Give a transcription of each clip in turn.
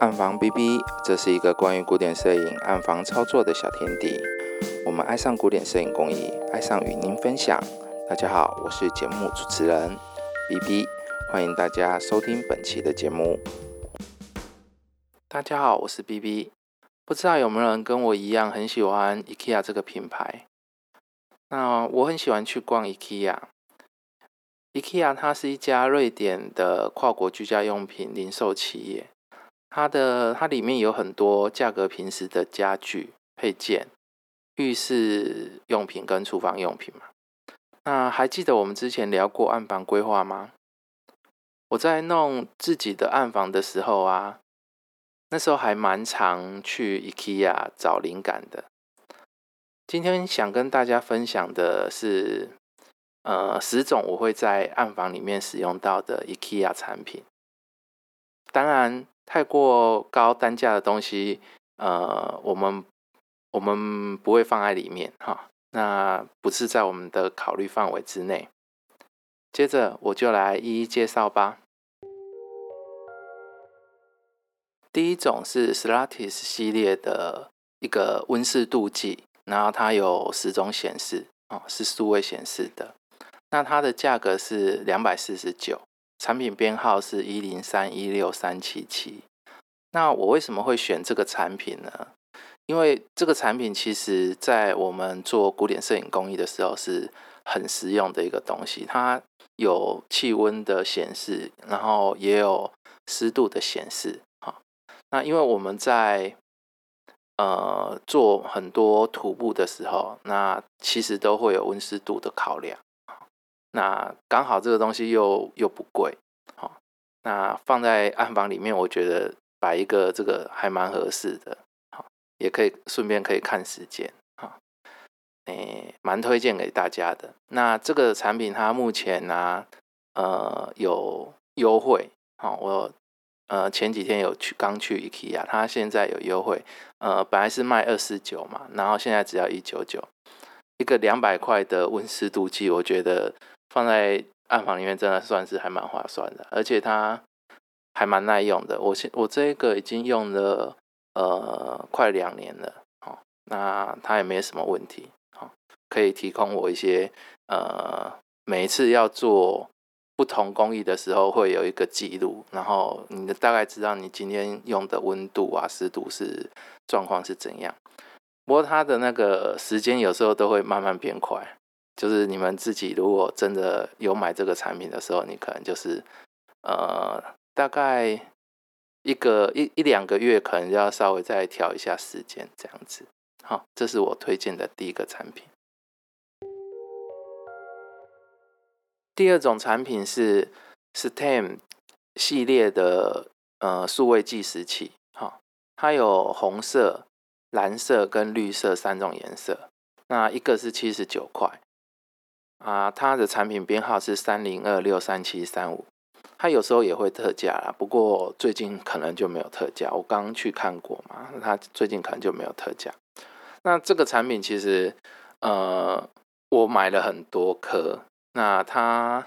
暗房 B B，这是一个关于古典摄影暗房操作的小天地。我们爱上古典摄影工艺，爱上与您分享。大家好，我是节目主持人 B B，欢迎大家收听本期的节目。大家好，我是 B B。不知道有没有人跟我一样很喜欢 IKEA 这个品牌？那我很喜欢去逛 IKEA。IKEA 它是一家瑞典的跨国居家用品零售企业，它的它里面有很多价格平时的家具配件、浴室用品跟厨房用品嘛。那还记得我们之前聊过暗房规划吗？我在弄自己的暗房的时候啊，那时候还蛮常去 IKEA 找灵感的。今天想跟大家分享的是。呃，十种我会在暗房里面使用到的 IKEA 产品。当然，太过高单价的东西，呃，我们我们不会放在里面哈。那不是在我们的考虑范围之内。接着，我就来一一介绍吧。第一种是 Slatis 系列的一个温湿度计，然后它有十种显示哦，是数位显示的。那它的价格是两百四十九，产品编号是一零三一六三七七。那我为什么会选这个产品呢？因为这个产品其实在我们做古典摄影工艺的时候是很实用的一个东西。它有气温的显示，然后也有湿度的显示。哈，那因为我们在呃做很多徒步的时候，那其实都会有温湿度的考量。那刚好这个东西又又不贵，好，那放在暗房里面，我觉得摆一个这个还蛮合适的，好，也可以顺便可以看时间，好，诶，蛮推荐给大家的。那这个产品它目前呢，呃，有优惠，好，我呃前几天有去刚去 IKEA，它现在有优惠，呃，本来是卖二四九嘛，然后现在只要一九九，一个两百块的温湿度计，我觉得。放在暗房里面真的算是还蛮划算的，而且它还蛮耐用的。我现我这个已经用了呃快两年了，好，那它也没什么问题，好，可以提供我一些呃每一次要做不同工艺的时候会有一个记录，然后你大概知道你今天用的温度啊湿度是状况是怎样。不过它的那个时间有时候都会慢慢变快。就是你们自己如果真的有买这个产品的时候，你可能就是呃大概一个一一两个月，可能要稍微再调一下时间这样子。好，这是我推荐的第一个产品。第二种产品是 STEM 系列的呃数位计时器。好，它有红色、蓝色跟绿色三种颜色。那一个是七十九块。啊，它的产品编号是三零二六三七三五，它有时候也会特价啦，不过最近可能就没有特价。我刚刚去看过嘛，它最近可能就没有特价。那这个产品其实，呃，我买了很多颗，那它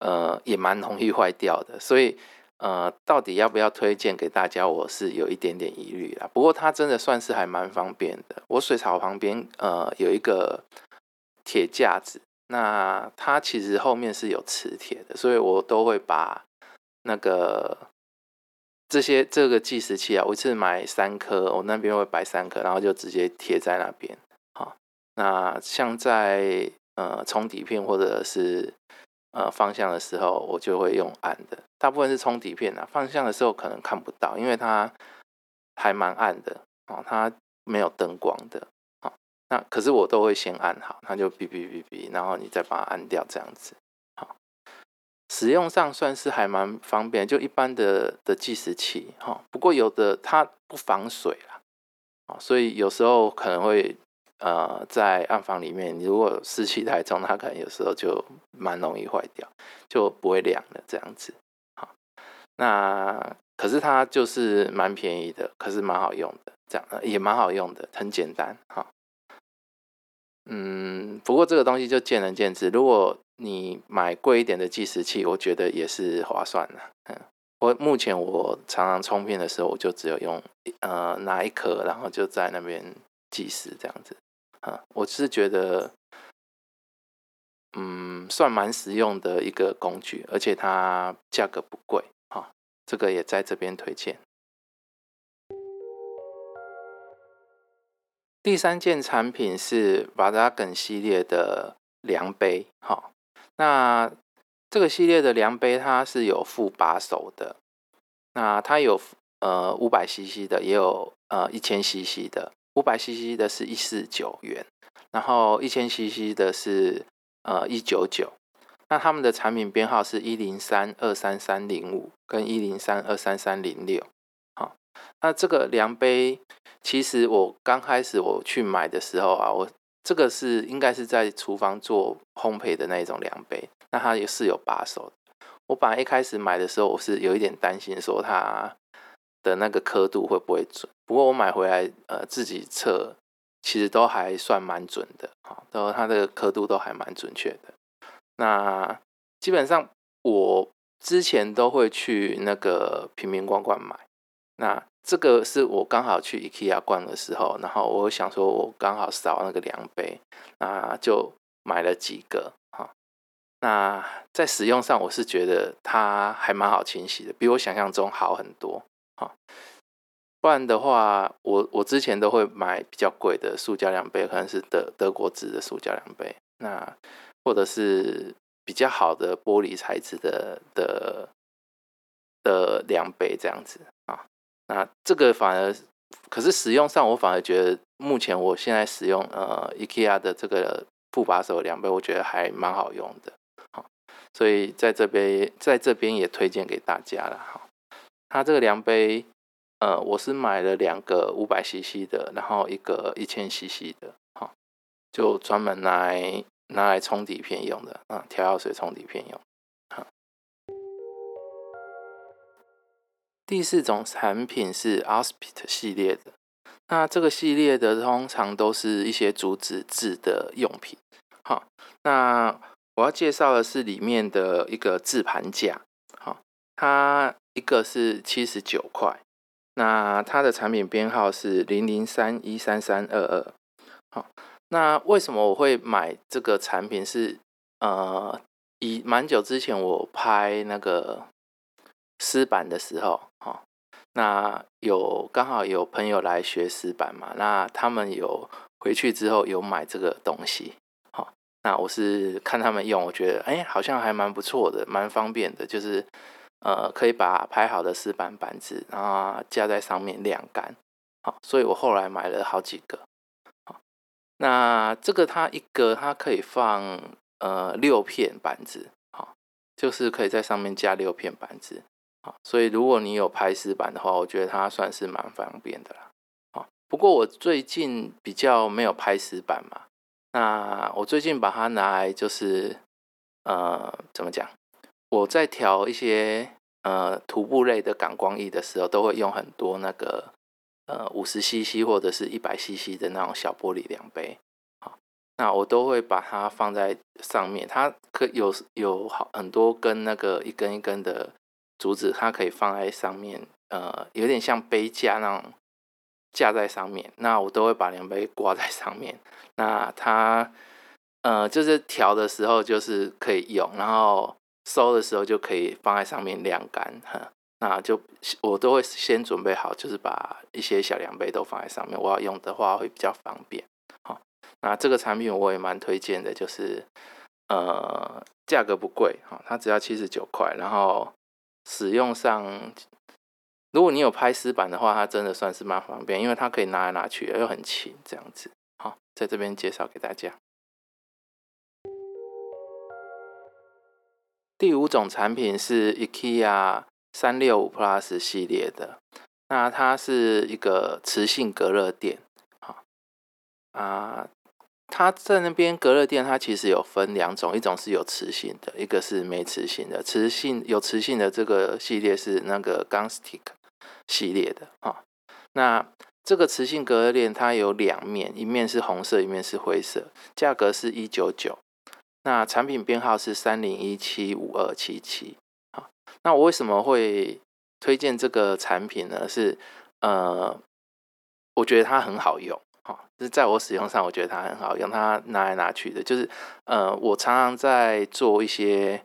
呃也蛮容易坏掉的，所以呃，到底要不要推荐给大家，我是有一点点疑虑啦。不过它真的算是还蛮方便的。我水槽旁边呃有一个铁架子。那它其实后面是有磁铁的，所以我都会把那个这些这个计时器啊，我一次买三颗，我那边会摆三颗，然后就直接贴在那边。好，那像在呃冲底片或者是呃方向的时候，我就会用暗的。大部分是冲底片啊，方向的时候可能看不到，因为它还蛮暗的哦，它没有灯光的。那可是我都会先按好，它就哔哔哔哔，然后你再把它按掉，这样子。好，使用上算是还蛮方便，就一般的的计时器哈。不过有的它不防水啦，啊，所以有时候可能会呃在暗房里面，你如果湿气太重，它可能有时候就蛮容易坏掉，就不会亮了这样子。好，那可是它就是蛮便宜的，可是蛮好用的，这样也蛮好用的，很简单哈。嗯，不过这个东西就见仁见智。如果你买贵一点的计时器，我觉得也是划算的。嗯，我目前我常常充电的时候，我就只有用呃拿一颗，然后就在那边计时这样子。啊，我是觉得，嗯，算蛮实用的一个工具，而且它价格不贵。哈，这个也在这边推荐。第三件产品是 v a d a g n 系列的量杯。哈，那这个系列的量杯，它是有副把手的。那它有呃五百 CC 的，也有呃一千 CC 的。五百 CC 的是一四九元，然后一千 CC 的是呃一九九。那他们的产品编号是一零三二三三零五跟一零三二三三零六。那这个量杯，其实我刚开始我去买的时候啊，我这个是应该是在厨房做烘焙的那种量杯。那它也是有把手。我本来一开始买的时候，我是有一点担心，说它的那个刻度会不会准。不过我买回来，呃，自己测，其实都还算蛮准的，哈，都它的刻度都还蛮准确的。那基本上我之前都会去那个平民罐罐买。那这个是我刚好去 IKEA 逛的时候，然后我想说我刚好少那个量杯，那就买了几个哈。那在使用上，我是觉得它还蛮好清洗的，比我想象中好很多。哈，不然的话，我我之前都会买比较贵的塑胶量杯，可能是德德国制的塑胶量杯，那或者是比较好的玻璃材质的的的量杯这样子。那这个反而，可是使用上，我反而觉得目前我现在使用呃 IKEA 的这个副把手量杯，我觉得还蛮好用的。好所以在这边，在这边也推荐给大家了哈。它这个量杯，呃，我是买了两个五百 CC 的，然后一个一千 CC 的，哈，就专门来拿来冲底片用的啊，调药水冲底片用。第四种产品是 Aspit 系列的，那这个系列的通常都是一些竹子制的用品，好，那。我要介绍的是里面的一个制盘架，好，它一个是七十九块，那它的产品编号是零零三一三三二二，好，那为什么我会买这个产品？是呃，以蛮久之前我拍那个湿板的时候，哈，那有刚好有朋友来学湿板嘛，那他们有回去之后有买这个东西。那我是看他们用，我觉得哎，好像还蛮不错的，蛮方便的，就是呃，可以把拍好的湿板板子，然后架在上面晾干。好，所以我后来买了好几个。好，那这个它一个它可以放呃六片板子，好，就是可以在上面加六片板子。好，所以如果你有拍湿板的话，我觉得它算是蛮方便的啦。好，不过我最近比较没有拍湿板嘛。那我最近把它拿来，就是呃，怎么讲？我在调一些呃徒步类的感光仪的时候，都会用很多那个呃五十 CC 或者是一百 CC 的那种小玻璃量杯。好，那我都会把它放在上面。它可有有好很多根那个一根一根的竹子，它可以放在上面，呃，有点像杯架那种。架在上面，那我都会把量杯挂在上面。那它，呃，就是调的时候就是可以用，然后收的时候就可以放在上面晾干。哈，那就我都会先准备好，就是把一些小量杯都放在上面。我要用的话会比较方便。好，那这个产品我也蛮推荐的，就是呃，价格不贵，哈，它只要七十九块，然后使用上。如果你有拍湿板的话，它真的算是蛮方便，因为它可以拿来拿去，又很轻，这样子。好，在这边介绍给大家。第五种产品是 IKEA 三六五 Plus 系列的，那它是一个磁性隔热垫。好啊，它在那边隔热垫，它其实有分两种，一种是有磁性的，一个是没磁性的。磁性有磁性的这个系列是那个 Gunstick。系列的啊，那这个磁性隔热垫它有两面，一面是红色，一面是灰色，价格是一九九，那产品编号是三零一七五二七七。好，那我为什么会推荐这个产品呢，是呃，我觉得它很好用，哈，就是在我使用上，我觉得它很好用，它拿来拿去的，就是呃，我常常在做一些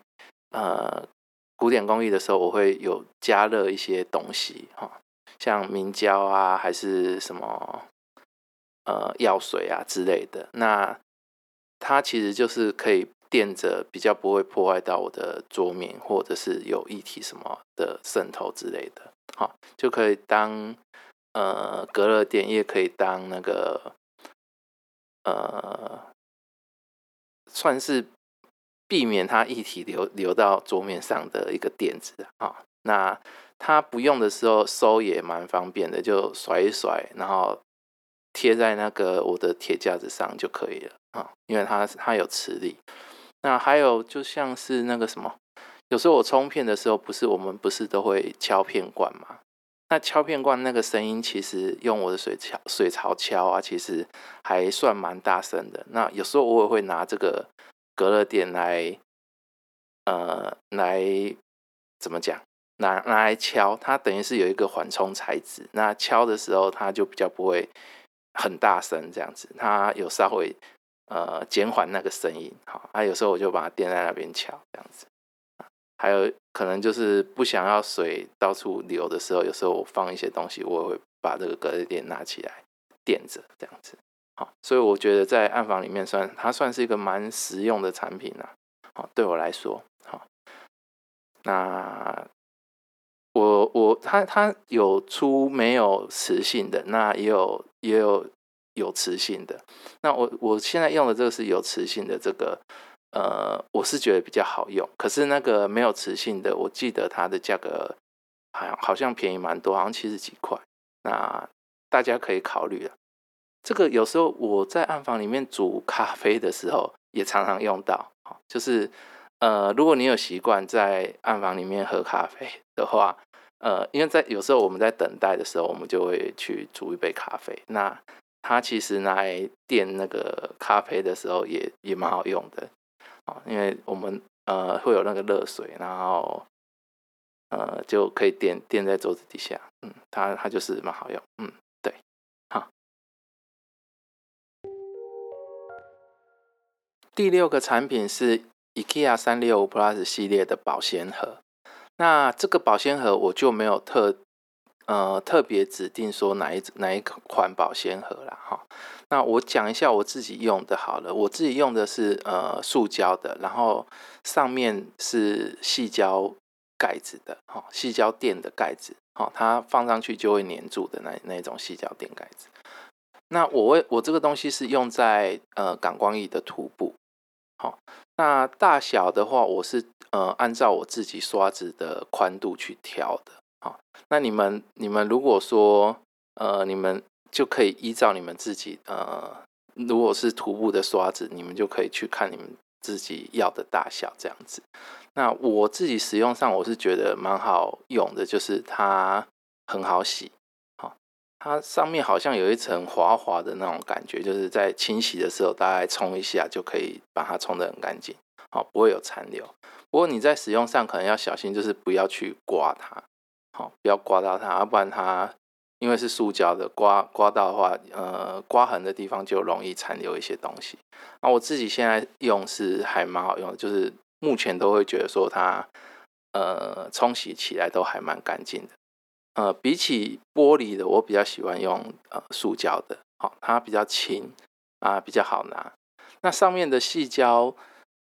呃古典工艺的时候，我会有加热一些东西，哈，像明胶啊，还是什么呃药水啊之类的，那它其实就是可以。垫着比较不会破坏到我的桌面，或者是有液体什么的渗透之类的，好就可以当呃隔热垫，也可以当那个呃算是避免它液体流流到桌面上的一个垫子啊。那它不用的时候收也蛮方便的，就甩一甩，然后贴在那个我的铁架子上就可以了啊，因为它它有磁力。那还有就像是那个什么，有时候我冲片的时候，不是我们不是都会敲片罐吗？那敲片罐那个声音，其实用我的水敲水槽敲啊，其实还算蛮大声的。那有时候我也会拿这个隔热垫来，呃，来怎么讲？拿拿来敲，它等于是有一个缓冲材质。那敲的时候，它就比较不会很大声，这样子，它有稍微。呃，减缓那个声音，好，啊，有时候我就把它垫在那边敲，这样子。还有可能就是不想要水到处流的时候，有时候我放一些东西，我也会把这个隔热垫拿起来垫着，这样子。好，所以我觉得在暗房里面算它算是一个蛮实用的产品啊。好，对我来说，好。那我我它它有出没有磁性的，那也有也有。有磁性的，那我我现在用的这个是有磁性的，这个呃，我是觉得比较好用。可是那个没有磁性的，我记得它的价格好像好像便宜蛮多，好像七十几块。那大家可以考虑了。这个有时候我在暗房里面煮咖啡的时候，也常常用到。就是呃，如果你有习惯在暗房里面喝咖啡的话，呃，因为在有时候我们在等待的时候，我们就会去煮一杯咖啡。那它其实拿来垫那个咖啡的时候也也蛮好用的啊，因为我们呃会有那个热水，然后呃就可以垫垫在桌子底下，嗯，它它就是蛮好用，嗯，对，好。第六个产品是 IKEA 三六五 Plus 系列的保鲜盒，那这个保鲜盒我就没有特。呃，特别指定说哪一哪一款保鲜盒啦，哈。那我讲一下我自己用的好了，我自己用的是呃塑胶的，然后上面是细胶盖子的，哈，细胶垫的盖子，哈，它放上去就会粘住的那那种细胶垫盖子。那我为我这个东西是用在呃感光仪的涂布，好，那大小的话，我是呃按照我自己刷子的宽度去调的。那你们你们如果说呃，你们就可以依照你们自己呃，如果是涂布的刷子，你们就可以去看你们自己要的大小这样子。那我自己使用上，我是觉得蛮好用的，就是它很好洗，好，它上面好像有一层滑滑的那种感觉，就是在清洗的时候大概冲一下就可以把它冲得很干净，好，不会有残留。不过你在使用上可能要小心，就是不要去刮它。好，不要刮到它，要不然它因为是塑胶的，刮刮到的话，呃，刮痕的地方就容易残留一些东西。那我自己现在用是还蛮好用的，就是目前都会觉得说它，呃，冲洗起来都还蛮干净的。呃，比起玻璃的，我比较喜欢用呃塑胶的，好，它比较轻啊，比较好拿。那上面的细胶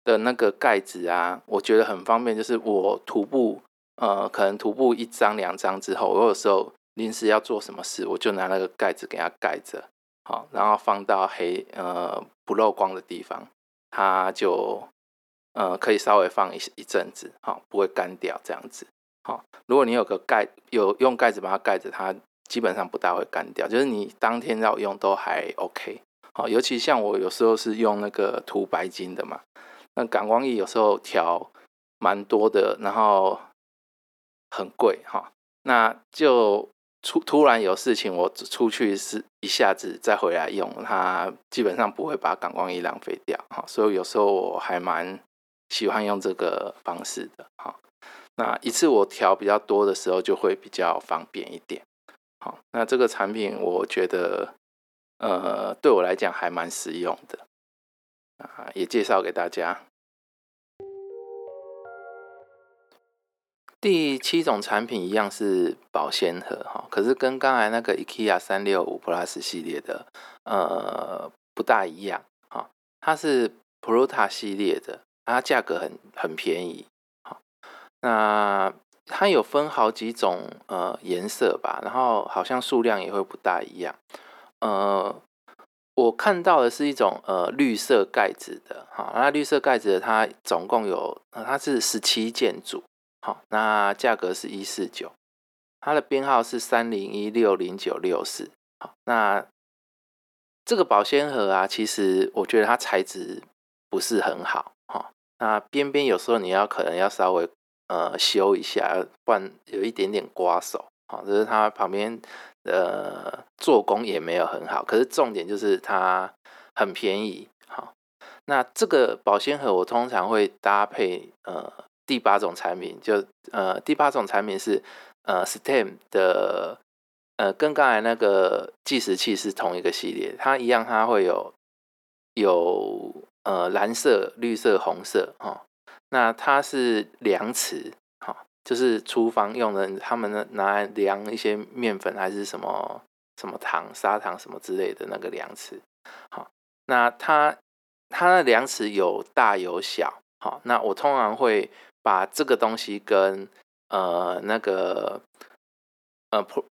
的那个盖子啊，我觉得很方便，就是我徒步。呃，可能涂布一张两张之后，我有时候临时要做什么事，我就拿那个盖子给它盖着，好，然后放到黑呃不漏光的地方，它就呃可以稍微放一一阵子，好，不会干掉这样子，好。如果你有个盖，有用盖子把它盖着，它基本上不大会干掉，就是你当天要用都还 OK，好。尤其像我有时候是用那个涂白金的嘛，那感光液有时候调蛮多的，然后。很贵哈，那就出突然有事情，我出去是一下子再回来用，它基本上不会把感光仪浪费掉哈，所以有时候我还蛮喜欢用这个方式的哈。那一次我调比较多的时候，就会比较方便一点。好，那这个产品我觉得，呃，对我来讲还蛮实用的啊，也介绍给大家。第七种产品一样是保鲜盒哈，可是跟刚才那个 IKEA 三六五 Plus 系列的呃不大一样哈，它是 Prota 系列的，它价格很很便宜哈，那它有分好几种呃颜色吧，然后好像数量也会不大一样，呃，我看到的是一种呃绿色盖子的哈，那绿色盖子的它总共有呃它是十七件组。好，那价格是一四九，它的编号是三零一六零九六四。好，那这个保鲜盒啊，其实我觉得它材质不是很好。哈，那边边有时候你要可能要稍微呃修一下，不然有一点点刮手。好，就是它旁边呃做工也没有很好。可是重点就是它很便宜。好，那这个保鲜盒我通常会搭配呃。第八种产品就呃，第八种产品是呃，STEM 的呃，跟刚才那个计时器是同一个系列，它一样，它会有有呃蓝色、绿色、红色哈。那它是量尺哈，就是厨房用的，他们拿来量一些面粉还是什么什么糖、砂糖什么之类的那个量尺。好，那它它的量尺有大有小。好，那我通常会。把这个东西跟呃那个呃普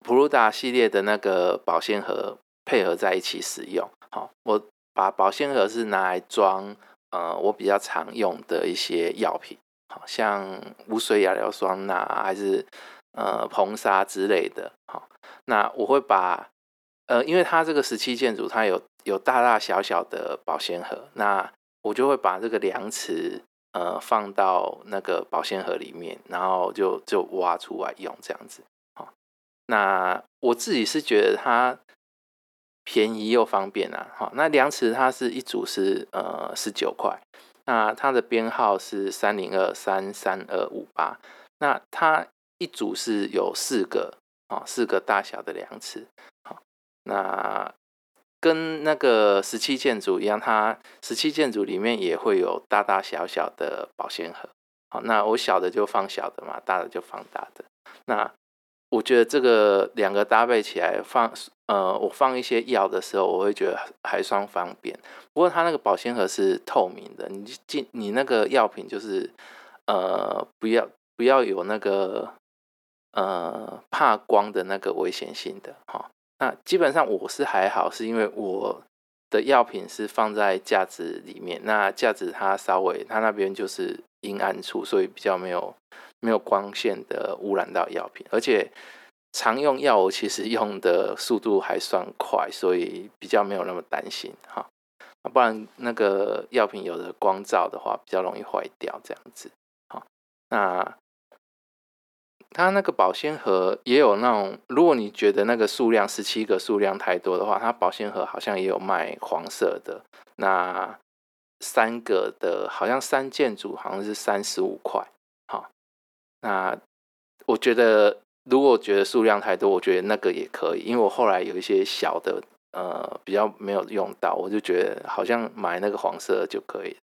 普鲁达系列的那个保鲜盒配合在一起使用。好，我把保鲜盒是拿来装呃我比较常用的一些药品，好像无水亚硫酸钠，还是呃硼砂之类的。好，那我会把呃因为它这个十七件组它有有大大小小的保鲜盒，那我就会把这个量尺。呃，放到那个保鲜盒里面，然后就就挖出来用这样子。好，那我自己是觉得它便宜又方便啊。好，那量尺它是一组是呃十九块，那它的编号是三零二三三二五八，那它一组是有四个啊，四个大小的量尺。好，那。跟那个十七建筑一样，它十七建筑里面也会有大大小小的保鲜盒。好，那我小的就放小的嘛，大的就放大的。那我觉得这个两个搭配起来放，呃，我放一些药的时候，我会觉得还算方便。不过它那个保鲜盒是透明的，你进你那个药品就是呃，不要不要有那个呃怕光的那个危险性的哈。那基本上我是还好，是因为我的药品是放在架子里面，那架子它稍微它那边就是阴暗处，所以比较没有没有光线的污染到药品，而且常用药我其实用的速度还算快，所以比较没有那么担心哈。不然那个药品有的光照的话，比较容易坏掉这样子。好，那。它那个保鲜盒也有那种，如果你觉得那个数量十七个数量太多的话，它保鲜盒好像也有卖黄色的，那三个的，好像三件组好像是三十五块。好，那我觉得如果觉得数量太多，我觉得那个也可以，因为我后来有一些小的，呃，比较没有用到，我就觉得好像买那个黄色就可以。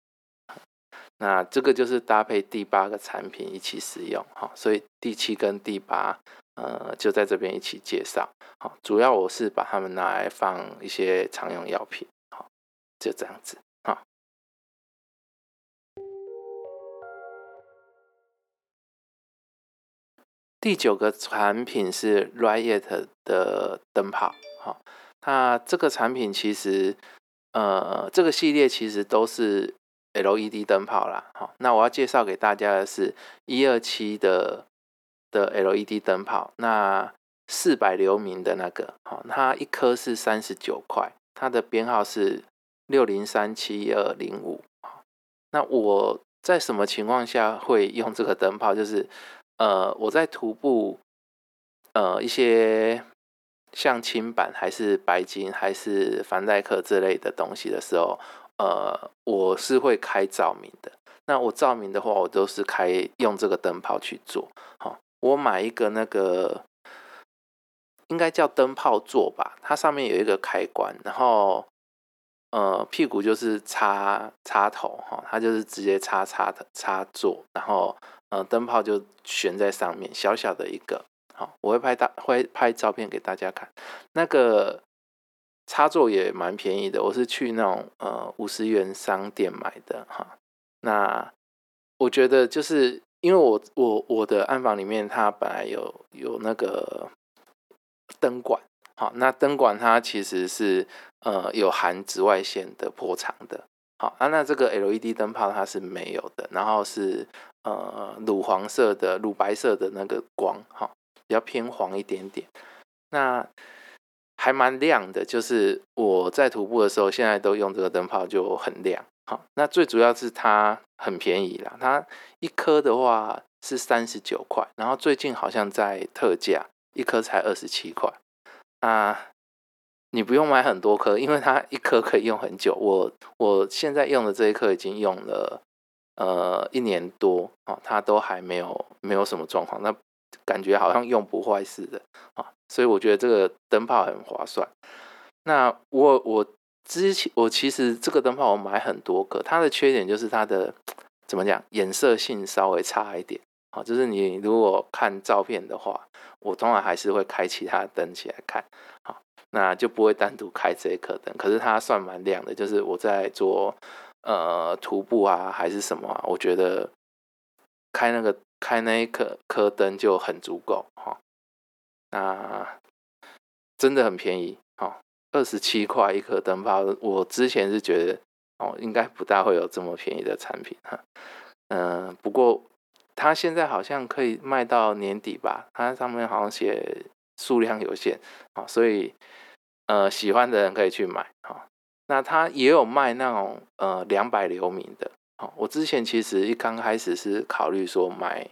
那这个就是搭配第八个产品一起使用，哈，所以第七跟第八，呃，就在这边一起介绍，好，主要我是把它们拿来放一些常用药品，好，就这样子，好。第九个产品是 Riot 的灯泡，好，那这个产品其实，呃，这个系列其实都是。LED 灯泡啦，好，那我要介绍给大家的是一二七的的 LED 灯泡，那四百流明的那个，好，它一颗是三十九块，它的编号是六零三七二零五，那我在什么情况下会用这个灯泡？就是呃，我在徒步，呃，一些像青板还是白金还是凡戴克这类的东西的时候。呃，我是会开照明的。那我照明的话，我都是开用这个灯泡去做。好，我买一个那个应该叫灯泡座吧，它上面有一个开关，然后呃屁股就是插插头哈，它就是直接插插的插座，然后呃灯泡就悬在上面，小小的一个。好，我会拍大会拍照片给大家看。那个插座也蛮便宜的，我是去那种呃五十元商店买的哈。那我觉得就是因为我我我的暗房里面它本来有有那个灯管，好，那灯管它其实是呃有含紫外线的波长的，好啊，那这个 LED 灯泡它是没有的，然后是呃乳黄色的乳白色的那个光，哈。比较偏黄一点点，那还蛮亮的。就是我在徒步的时候，现在都用这个灯泡就很亮。好，那最主要是它很便宜啦，它一颗的话是三十九块，然后最近好像在特价，一颗才二十七块。啊，你不用买很多颗，因为它一颗可以用很久。我我现在用的这一颗已经用了呃一年多啊，它都还没有没有什么状况。那感觉好像用不坏似的啊，所以我觉得这个灯泡很划算。那我我之前我其实这个灯泡我买很多个，它的缺点就是它的怎么讲，颜色性稍微差一点好。就是你如果看照片的话，我通常还是会开其他灯起来看，好，那就不会单独开这一颗灯。可是它算蛮亮的，就是我在做呃徒步啊还是什么啊，我觉得开那个。开那一颗颗灯就很足够哈，那真的很便宜哈，二十七块一颗灯泡。我之前是觉得哦，应该不大会有这么便宜的产品哈。嗯，不过它现在好像可以卖到年底吧？它上面好像写数量有限啊，所以呃，喜欢的人可以去买哈。那它也有卖那种呃两百流明的。我之前其实一刚开始是考虑说买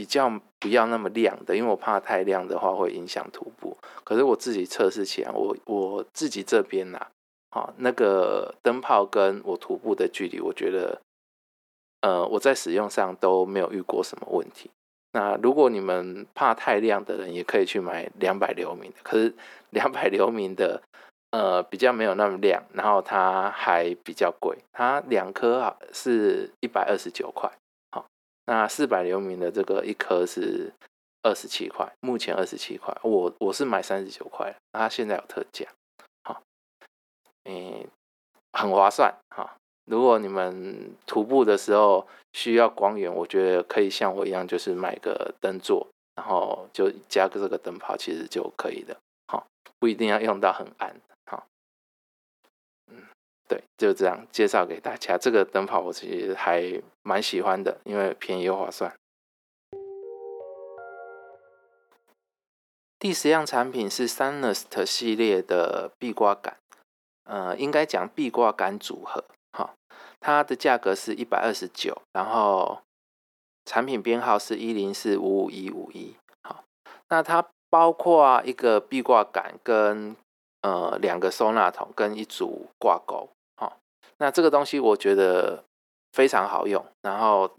比较不要那么亮的，因为我怕太亮的话会影响徒步。可是我自己测试起来，我我自己这边呐，好那个灯泡跟我徒步的距离，我觉得呃我在使用上都没有遇过什么问题。那如果你们怕太亮的人，也可以去买两百流明的。可是两百流明的。呃，比较没有那么亮，然后它还比较贵，它两颗啊是一百二十九块，那四百流明的这个一颗是二十七块，目前二十七块，我我是买三十九块，它现在有特价，好，嗯，很划算哈。如果你们徒步的时候需要光源，我觉得可以像我一样，就是买个灯座，然后就加个这个灯泡，其实就可以的，好，不一定要用到很暗。对，就这样介绍给大家。这个灯泡我其实还蛮喜欢的，因为便宜又划算。第十样产品是 Sunest 系列的壁挂杆，呃，应该讲壁挂杆组合。哈，它的价格是一百二十九，然后产品编号是一零四五五一五一。好，那它包括一个壁挂杆跟呃两个收纳桶跟一组挂钩。那这个东西我觉得非常好用，然后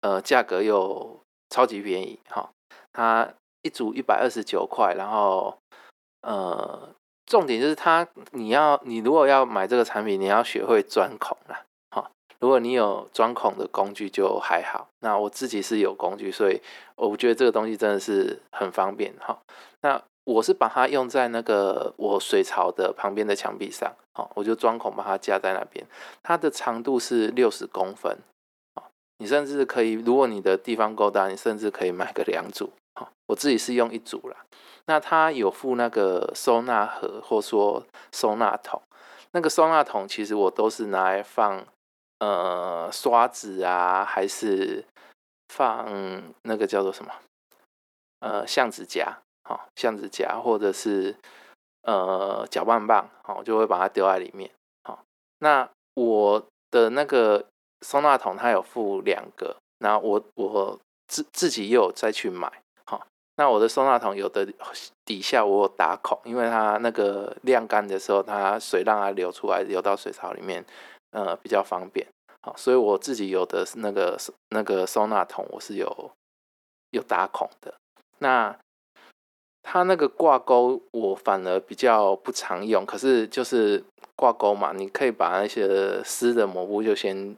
呃价格又超级便宜哈，它一组一百二十九块，然后呃重点就是它你要你如果要买这个产品，你要学会钻孔啦。哈，如果你有钻孔的工具就还好，那我自己是有工具，所以我觉得这个东西真的是很方便哈。那我是把它用在那个我水槽的旁边的墙壁上，好，我就钻孔把它架在那边。它的长度是六十公分，啊，你甚至可以，如果你的地方够大，你甚至可以买个两组，好，我自己是用一组啦。那它有附那个收纳盒，或说收纳桶。那个收纳桶其实我都是拿来放，呃，刷子啊，还是放那个叫做什么，呃，橡子夹。好，橡子夹或者是呃搅拌棒，好，就会把它丢在里面。好，那我的那个收纳桶它有附两个，那我我自自己又再去买。好，那我的收纳桶有的底下我有打孔，因为它那个晾干的时候，它水让它流出来，流到水槽里面，呃，比较方便。好，所以我自己有的是那个那个收纳桶，我是有有打孔的。那它那个挂钩，我反而比较不常用。可是就是挂钩嘛，你可以把那些湿的抹布就先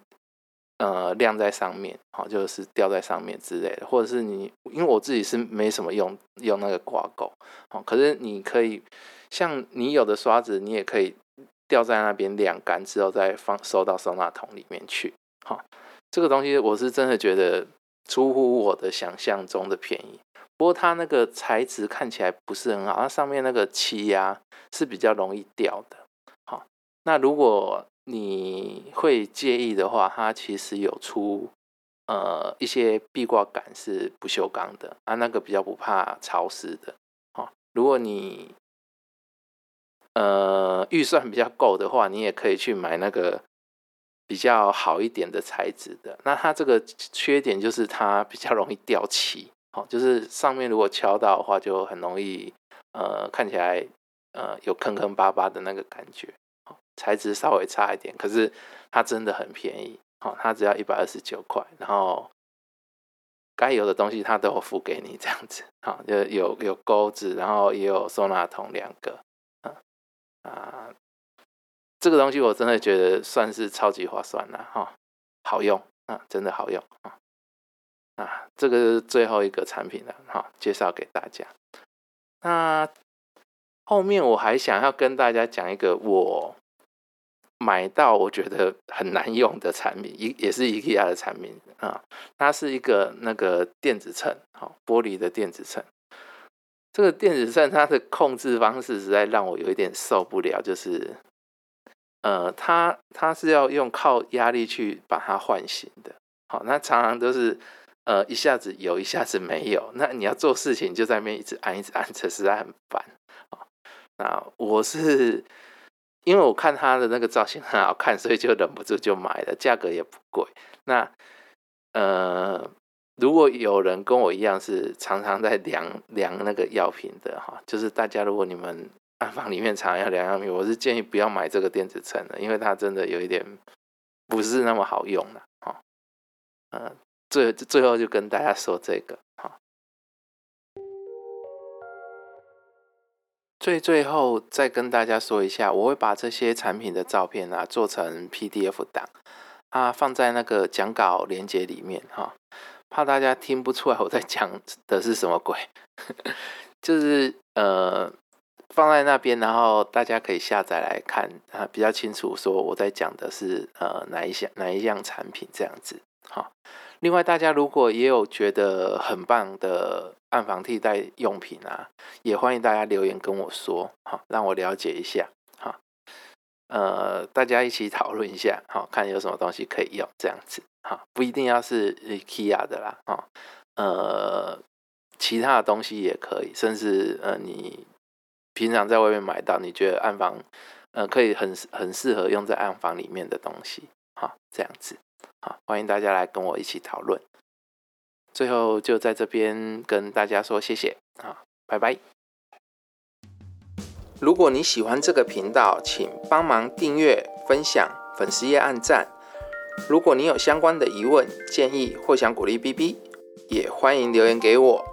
呃晾在上面，好，就是吊在上面之类的。或者是你，因为我自己是没什么用用那个挂钩，好，可是你可以像你有的刷子，你也可以吊在那边晾干之后再放收到收纳桶里面去。好，这个东西我是真的觉得出乎我的想象中的便宜。不过它那个材质看起来不是很好，它上面那个漆呀是比较容易掉的。好，那如果你会介意的话，它其实有出呃一些壁挂杆是不锈钢的啊，那个比较不怕潮湿的。好，如果你呃预算比较够的话，你也可以去买那个比较好一点的材质的。那它这个缺点就是它比较容易掉漆。好，就是上面如果敲到的话，就很容易，呃，看起来呃有坑坑巴巴的那个感觉。材质稍微差一点，可是它真的很便宜。好，它只要一百二十九块，然后该有的东西它都有付给你，这样子。好，就有有钩子，然后也有收纳桶两个。啊，这个东西我真的觉得算是超级划算了哈，好用啊，真的好用啊。啊，这个是最后一个产品了，哈，介绍给大家。那后面我还想要跟大家讲一个我买到我觉得很难用的产品，一也是 IKEA 的产品啊。它是一个那个电子秤，好，玻璃的电子秤。这个电子秤它的控制方式实在让我有一点受不了，就是呃，它它是要用靠压力去把它唤醒的，好，那常常都是。呃，一下子有，一下子没有。那你要做事情，就在那边一直按，一直按，这实在很烦啊。那我是因为我看它的那个造型很好看，所以就忍不住就买了，价格也不贵。那呃，如果有人跟我一样是常常在量量那个药品的哈，就是大家如果你们暗房里面常要量药品，我是建议不要买这个电子秤的，因为它真的有一点不是那么好用的哈。最最后就跟大家说这个哈，最最后再跟大家说一下，我会把这些产品的照片啊做成 PDF 档啊，放在那个讲稿连接里面哈，怕大家听不出来我在讲的是什么鬼，就是呃放在那边，然后大家可以下载来看啊，比较清楚说我在讲的是呃哪一项哪一样产品这样子好。另外，大家如果也有觉得很棒的暗房替代用品啊，也欢迎大家留言跟我说，好，让我了解一下，哈，呃，大家一起讨论一下，好，看有什么东西可以用，这样子，哈，不一定要是 IKEA 的啦，哈，呃，其他的东西也可以，甚至呃，你平常在外面买到，你觉得暗房，呃，可以很很适合用在暗房里面的东西，哈，这样子。好，欢迎大家来跟我一起讨论。最后就在这边跟大家说谢谢啊，拜拜。如果你喜欢这个频道，请帮忙订阅、分享、粉丝页按赞。如果你有相关的疑问、建议或想鼓励 B B，也欢迎留言给我。